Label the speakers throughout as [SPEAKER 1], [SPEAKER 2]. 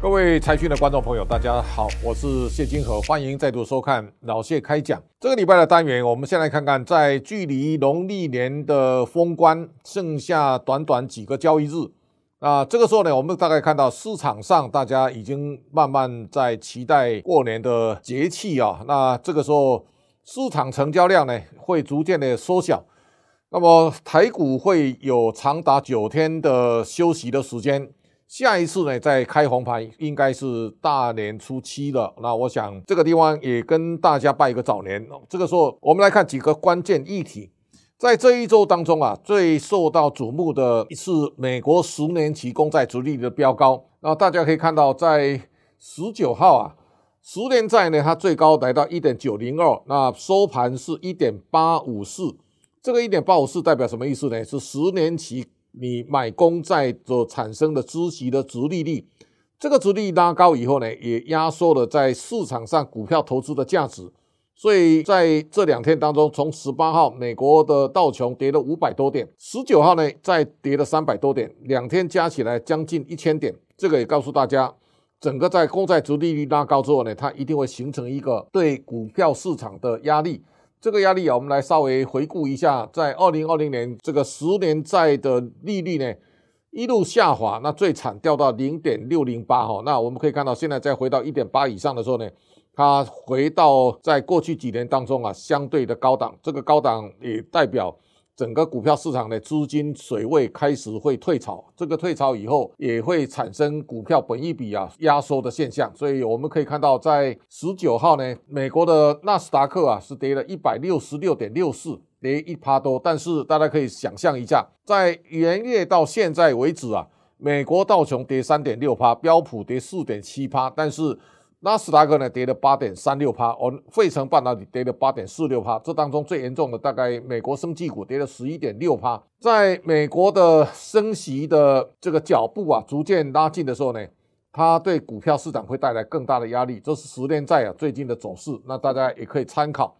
[SPEAKER 1] 各位财讯的观众朋友，大家好，我是谢金河，欢迎再度收看老谢开讲。这个礼拜的单元，我们先来看看，在距离农历年的封关剩下短短几个交易日，啊，这个时候呢，我们大概看到市场上大家已经慢慢在期待过年的节气啊，那这个时候市场成交量呢会逐渐的缩小，那么台股会有长达九天的休息的时间。下一次呢，再开红盘应该是大年初七了。那我想这个地方也跟大家拜一个早年。这个时候，我们来看几个关键议题。在这一周当中啊，最受到瞩目的是美国十年期公债殖利率的飙高。那大家可以看到，在十九号啊，十年债呢，它最高来到一点九零二，那收盘是一点八五四。这个一点八五四代表什么意思呢？是十年期。你买公债所产生的孳息的殖利率，这个殖利率拉高以后呢，也压缩了在市场上股票投资的价值。所以在这两天当中，从十八号美国的道琼跌了五百多点，十九号呢再跌了三百多点，两天加起来将近一千点。这个也告诉大家，整个在公债殖利率拉高之后呢，它一定会形成一个对股票市场的压力。这个压力啊，我们来稍微回顾一下，在二零二零年这个十年债的利率呢，一路下滑，那最惨掉到零点六零八哈，那我们可以看到，现在再回到一点八以上的时候呢，它回到在过去几年当中啊相对的高档，这个高档也代表。整个股票市场的资金水位开始会退潮，这个退潮以后也会产生股票本益比啊压缩的现象，所以我们可以看到，在十九号呢，美国的纳斯达克啊是跌了一百六十六点六四，跌一趴多，但是大家可以想象一下，在元月到现在为止啊，美国道琼跌三点六趴，标普跌四点七趴，但是。纳斯达克呢跌了八点三六趴，而，费城半导体跌了八点四六趴，这当中最严重的大概美国生技股跌了十一点六趴。在美国的升息的这个脚步啊逐渐拉近的时候呢，它对股票市场会带来更大的压力。这是十年债啊最近的走势，那大家也可以参考。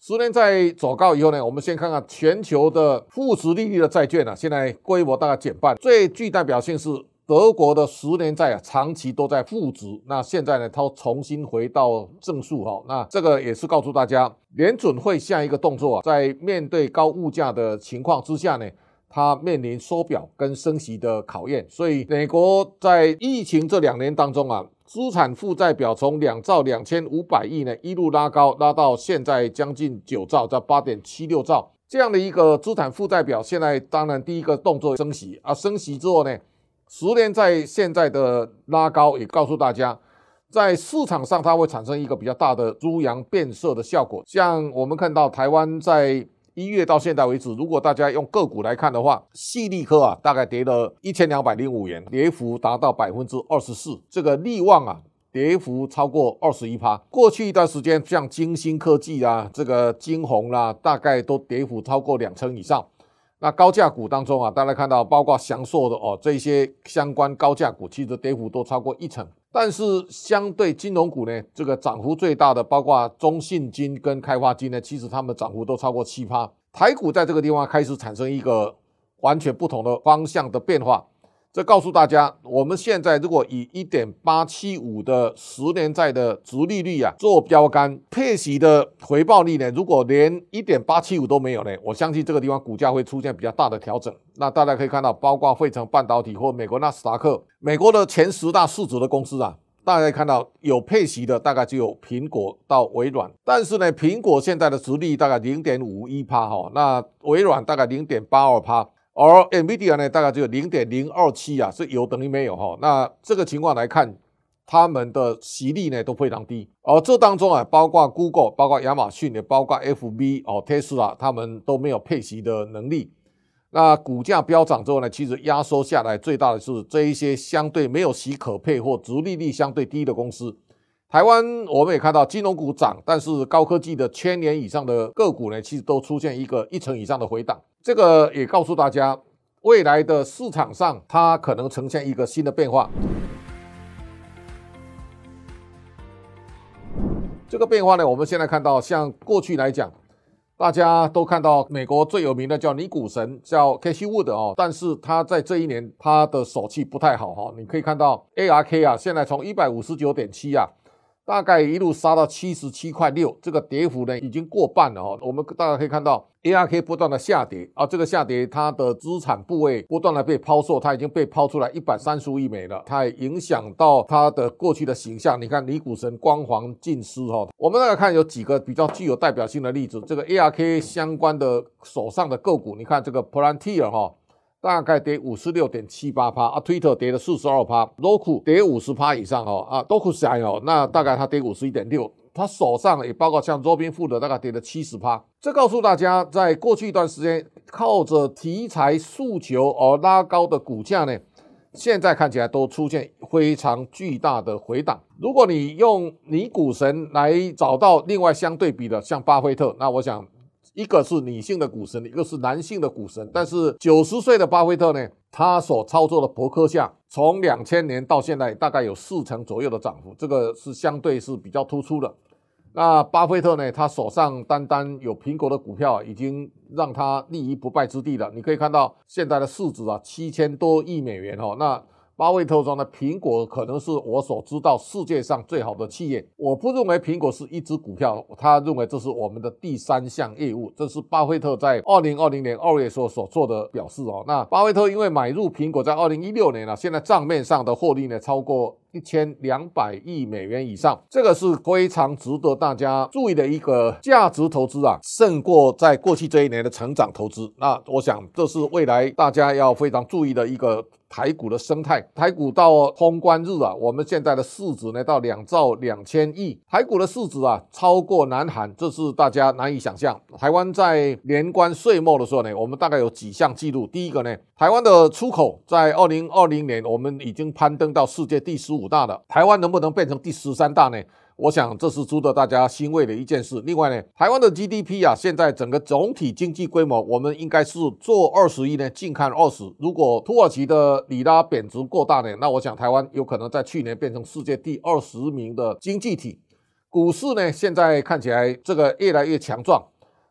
[SPEAKER 1] 十年债走高以后呢，我们先看看全球的负值利率的债券啊，现在规模大概减半，最具代表性是。德国的十年债啊，长期都在负值，那现在呢，它重新回到正数哈。那这个也是告诉大家，联准会下一个动作啊，在面对高物价的情况之下呢，它面临缩表跟升息的考验。所以，美国在疫情这两年当中啊，资产负债表从两兆两千五百亿呢一路拉高，拉到现在将近九兆，在八点七六兆这样的一个资产负债表。现在当然第一个动作升息啊，升息之后呢，十年在现在的拉高也告诉大家，在市场上它会产生一个比较大的猪羊变色的效果。像我们看到台湾在一月到现在为止，如果大家用个股来看的话，细力科啊大概跌了一千两百零五元，跌幅达到百分之二十四。这个力旺啊跌幅超过二十一趴。过去一段时间，像晶心科技啊，这个晶宏啦，大概都跌幅超过两成以上。那高价股当中啊，大家看到包括祥硕的哦，这些相关高价股，其实跌幅都超过一成。但是相对金融股呢，这个涨幅最大的，包括中信金跟开发金呢，其实它们涨幅都超过七趴。台股在这个地方开始产生一个完全不同的方向的变化。这告诉大家，我们现在如果以一点八七五的十年债的殖利率啊做标杆，配息的回报率呢，如果连一点八七五都没有呢，我相信这个地方股价会出现比较大的调整。那大家可以看到，包括费城半导体或美国纳斯达克，美国的前十大市值的公司啊，大家可以看到有配息的大概只有苹果到微软，但是呢，苹果现在的殖利率大概零点五一趴哈，那微软大概零点八二趴。而 NVIDIA 呢，大概只有零点零二七啊，是有等于没有哈。那这个情况来看，他们的息率呢都非常低。而这当中啊，包括 Google、包括亚马逊，也包括 FB 哦，Tesla，他们都没有配息的能力。那股价飙涨之后呢，其实压缩下来最大的是这一些相对没有息可配或殖利率相对低的公司。台湾我们也看到金融股涨，但是高科技的千年以上的个股呢，其实都出现一个一成以上的回档。这个也告诉大家，未来的市场上它可能呈现一个新的变化。这个变化呢，我们现在看到，像过去来讲，大家都看到美国最有名的叫尼古神，叫 Cathie Wood 哦，但是他在这一年他的手气不太好哈。你可以看到 ARK 啊，现在从一百五十九点七啊。大概一路杀到七十七块六，这个跌幅呢已经过半了哦。我们大家可以看到，ARK 不断的下跌啊，这个下跌它的资产部位不断的被抛售，它已经被抛出来一百三十亿美了，它也影响到它的过去的形象。你看，李股神光环尽失哈。我们来看有几个比较具有代表性的例子，这个 ARK 相关的手上的个股，你看这个 Palantir 哈。大概跌五十六点七八趴啊，Twitter 跌了四十二趴，Roku 跌五十趴以上哦啊，DocuSign 哦，那大概它跌五十一点六，它手上也包括像 Robinhood 的大概跌了七十趴。这告诉大家，在过去一段时间靠着题材诉求而拉高的股价呢，现在看起来都出现非常巨大的回档。如果你用你股神来找到另外相对比的，像巴菲特，那我想。一个是女性的股神，一个是男性的股神。但是九十岁的巴菲特呢，他所操作的伯克夏，从两千年到现在大概有四成左右的涨幅，这个是相对是比较突出的。那巴菲特呢，他手上单单有苹果的股票，已经让他立于不败之地了。你可以看到现在的市值啊，七千多亿美元哦，那。巴菲特说呢，苹果可能是我所知道世界上最好的企业。我不认为苹果是一只股票，他认为这是我们的第三项业务。这是巴菲特在二零二零年二月所所做的表示哦。那巴菲特因为买入苹果在二零一六年了，现在账面上的获利呢超过一千两百亿美元以上，这个是非常值得大家注意的一个价值投资啊，胜过在过去这一年的成长投资。那我想这是未来大家要非常注意的一个。台股的生态，台股到通关日啊，我们现在的市值呢到两兆两千亿，台股的市值啊超过南韩，这是大家难以想象。台湾在年关岁末的时候呢，我们大概有几项记录。第一个呢，台湾的出口在二零二零年我们已经攀登到世界第十五大了，台湾能不能变成第十三大呢？我想这是值得大家欣慰的一件事。另外呢，台湾的 GDP 啊，现在整个总体经济规模，我们应该是做二十亿呢，近看二十。如果土耳其的里拉贬值过大呢，那我想台湾有可能在去年变成世界第二十名的经济体。股市呢，现在看起来这个越来越强壮。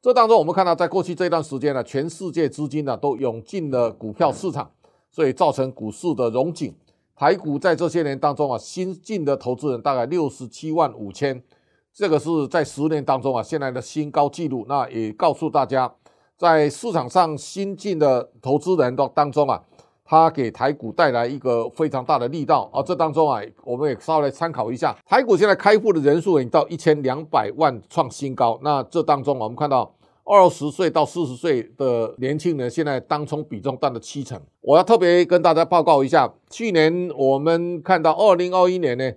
[SPEAKER 1] 这当中我们看到，在过去这段时间呢，全世界资金呢都涌进了股票市场，所以造成股市的融景。台股在这些年当中啊，新进的投资人大概六十七万五千，这个是在十年当中啊，现在的新高纪录。那也告诉大家，在市场上新进的投资人当当中啊，他给台股带来一个非常大的力道。而这当中啊，我们也稍微来参考一下，台股现在开户的人数已经到一千两百万，创新高。那这当中我们看到。二十岁到四十岁的年轻人，现在当冲比重占了七成。我要特别跟大家报告一下，去年我们看到二零二一年呢，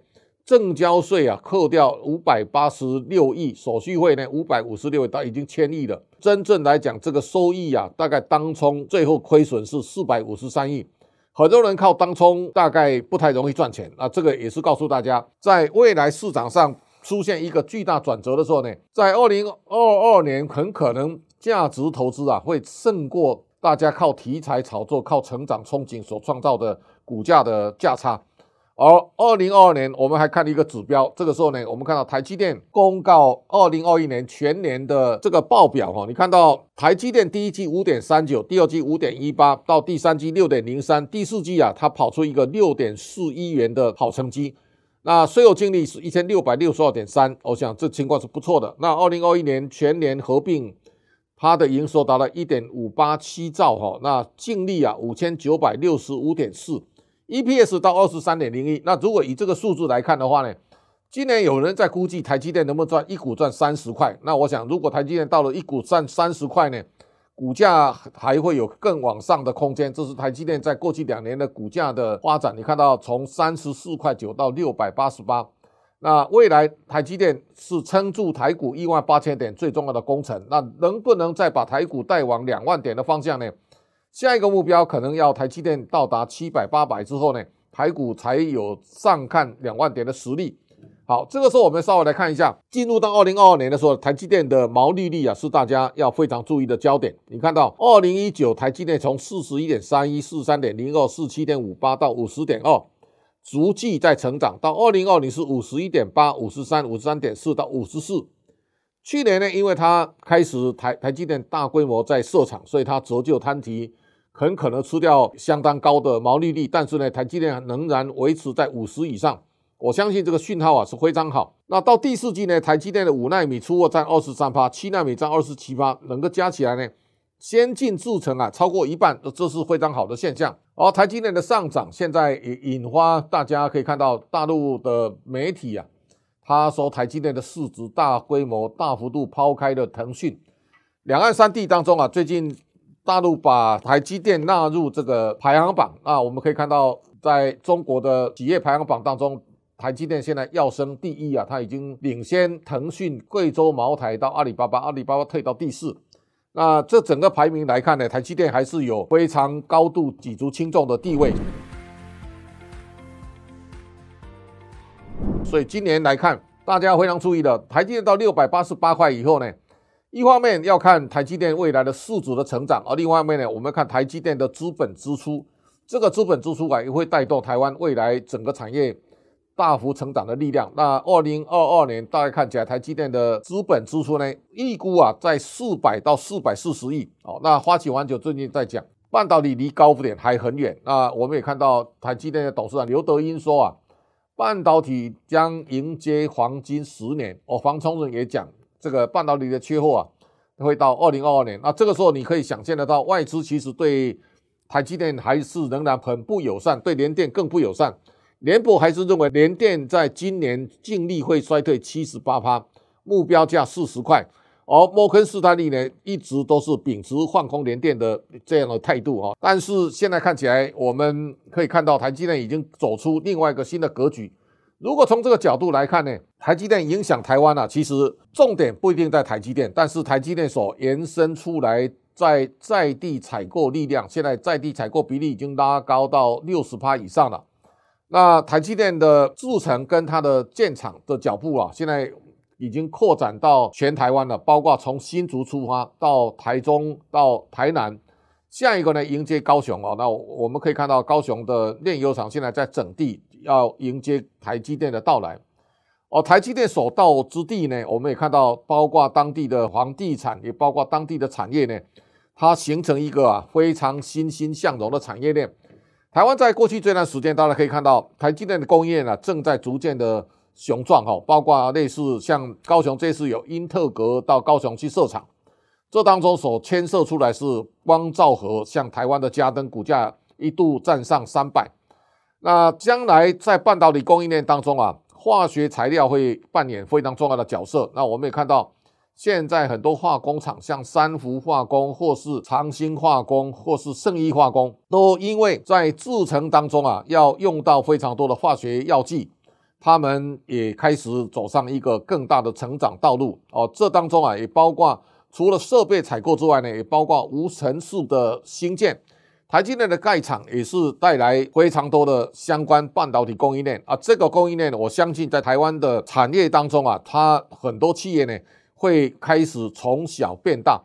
[SPEAKER 1] 证交税啊扣掉五百八十六亿，手续费呢五百五十六亿，到已经千亿了。真正来讲，这个收益啊，大概当冲最后亏损是四百五十三亿。很多人靠当冲，大概不太容易赚钱。那这个也是告诉大家，在未来市场上。出现一个巨大转折的时候呢，在二零二二年很可能价值投资啊会胜过大家靠题材炒作、靠成长憧憬所创造的股价的价差。而二零二二年我们还看了一个指标，这个时候呢，我们看到台积电公告二零二一年全年的这个报表哈，你看到台积电第一季五点三九，第二季五点一八，到第三季六点零三，第四季啊它跑出一个六点四一元的好成绩。那税后净利是一千六百六十二点三，我想这情况是不错的。那二零二一年全年合并，它的营收达到一点五八七兆哈，那净利啊五千九百六十五点四，EPS 到二十三点零一。那如果以这个数字来看的话呢，今年有人在估计台积电能不能赚一股赚三十块？那我想，如果台积电到了一股赚三十块呢？股价还会有更往上的空间，这是台积电在过去两年的股价的发展。你看到从三十四块九到六百八十八，那未来台积电是撑住台股一万八千点最重要的工程。那能不能再把台股带往两万点的方向呢？下一个目标可能要台积电到达七百八百之后呢，台股才有上看两万点的实力。好，这个时候我们稍微来看一下，进入到二零二二年的时候，台积电的毛利率啊是大家要非常注意的焦点。你看到二零一九台积电从四十一点三一、四三点零二、四七点五八到五十点二，逐季在成长，到二零二零是五十一点八、五十三、五十三点四到五十四，去年呢，因为它开始台台积电大规模在设厂，所以它折旧摊提很可能吃掉相当高的毛利率。但是呢，台积电仍然维持在五十以上。我相信这个讯号啊是非常好。那到第四季呢，台积电的五纳米出货占二十三趴，七纳米占二十七趴，能够加起来呢，先进制程啊超过一半，这是非常好的现象。而台积电的上涨，现在也引发大家可以看到大陆的媒体啊。他说，台积电的市值大规模、大幅度抛开了腾讯。两岸三地当中啊，最近大陆把台积电纳入这个排行榜啊，我们可以看到，在中国的企业排行榜当中，台积电现在要升第一啊，它已经领先腾讯、贵州茅台到阿里巴巴，阿里巴巴退到第四。那这整个排名来看呢，台积电还是有非常高度举足轻重的地位。所以今年来看，大家非常注意的，台积电到六百八十八块以后呢，一方面要看台积电未来的市值的成长，而另外一方面呢，我们看台积电的资本支出，这个资本支出啊，也会带动台湾未来整个产业大幅成长的力量。那二零二二年大概看起来，台积电的资本支出呢，预估啊在四百到四百四十亿。哦，那花旗环球最近在讲，半导体离高点还很远。那我们也看到台积电的董事长刘德音说啊。半导体将迎接黄金十年。哦，黄崇仁也讲，这个半导体的缺货啊，会到二零二二年。那这个时候，你可以想象得到，外资其实对台积电还是仍然很不友善，对联电更不友善。联博还是认为联电在今年净利会衰退七十八趴，目标价四十块。而摩根士丹利呢，一直都是秉持放空联电的这样的态度啊。但是现在看起来，我们可以看到台积电已经走出另外一个新的格局。如果从这个角度来看呢，台积电影响台湾啊，其实重点不一定在台积电，但是台积电所延伸出来在在地采购力量，现在在地采购比例已经拉高到六十趴以上了。那台积电的制程跟它的建厂的脚步啊，现在。已经扩展到全台湾了，包括从新竹出发到台中到台南，下一个呢迎接高雄哦。那我们可以看到高雄的炼油厂现在在整地，要迎接台积电的到来。哦，台积电所到之地呢，我们也看到，包括当地的房地产，也包括当地的产业呢，它形成一个啊非常欣欣向荣的产业链。台湾在过去这段时间，大家可以看到台积电的工业呢正在逐渐的。雄壮哈，包括类似像高雄这次有英特格到高雄去设厂，这当中所牵涉出来是光罩盒，像台湾的嘉登股价一度站上三百。那将来在半导体供应链当中啊，化学材料会扮演非常重要的角色。那我们也看到，现在很多化工厂，像三福化工，或是长兴化工，或是圣益化工，都因为在制程当中啊，要用到非常多的化学药剂。他们也开始走上一个更大的成长道路哦。这当中啊，也包括除了设备采购之外呢，也包括无尘室的兴建。台积电的盖厂也是带来非常多的相关半导体供应链啊。这个供应链，我相信在台湾的产业当中啊，它很多企业呢会开始从小变大。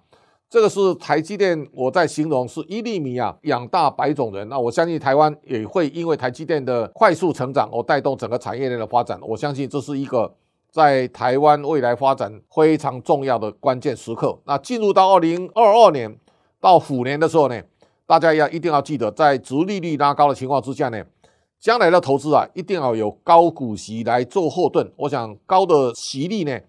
[SPEAKER 1] 这个是台积电，我在形容是一粒米啊养大百种人。那我相信台湾也会因为台积电的快速成长，而带动整个产业链的发展。我相信这是一个在台湾未来发展非常重要的关键时刻。那进入到二零二二年到虎年的时候呢，大家要一定要记得，在殖利率拉高的情况之下呢，将来的投资啊，一定要有高股息来做后盾。我想高的息率呢。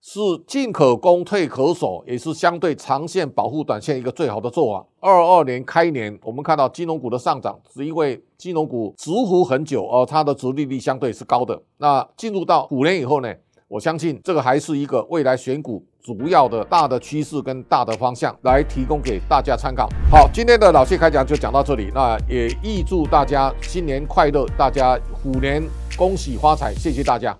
[SPEAKER 1] 是进可攻退可守，也是相对长线保护短线一个最好的做法。二二年开年，我们看到金融股的上涨，是因为金融股蛰伏很久，而它的殖利率相对是高的。那进入到虎年以后呢，我相信这个还是一个未来选股主要的大的趋势跟大的方向，来提供给大家参考。好，今天的老谢开讲就讲到这里，那也预祝大家新年快乐，大家虎年恭喜发财，谢谢大家。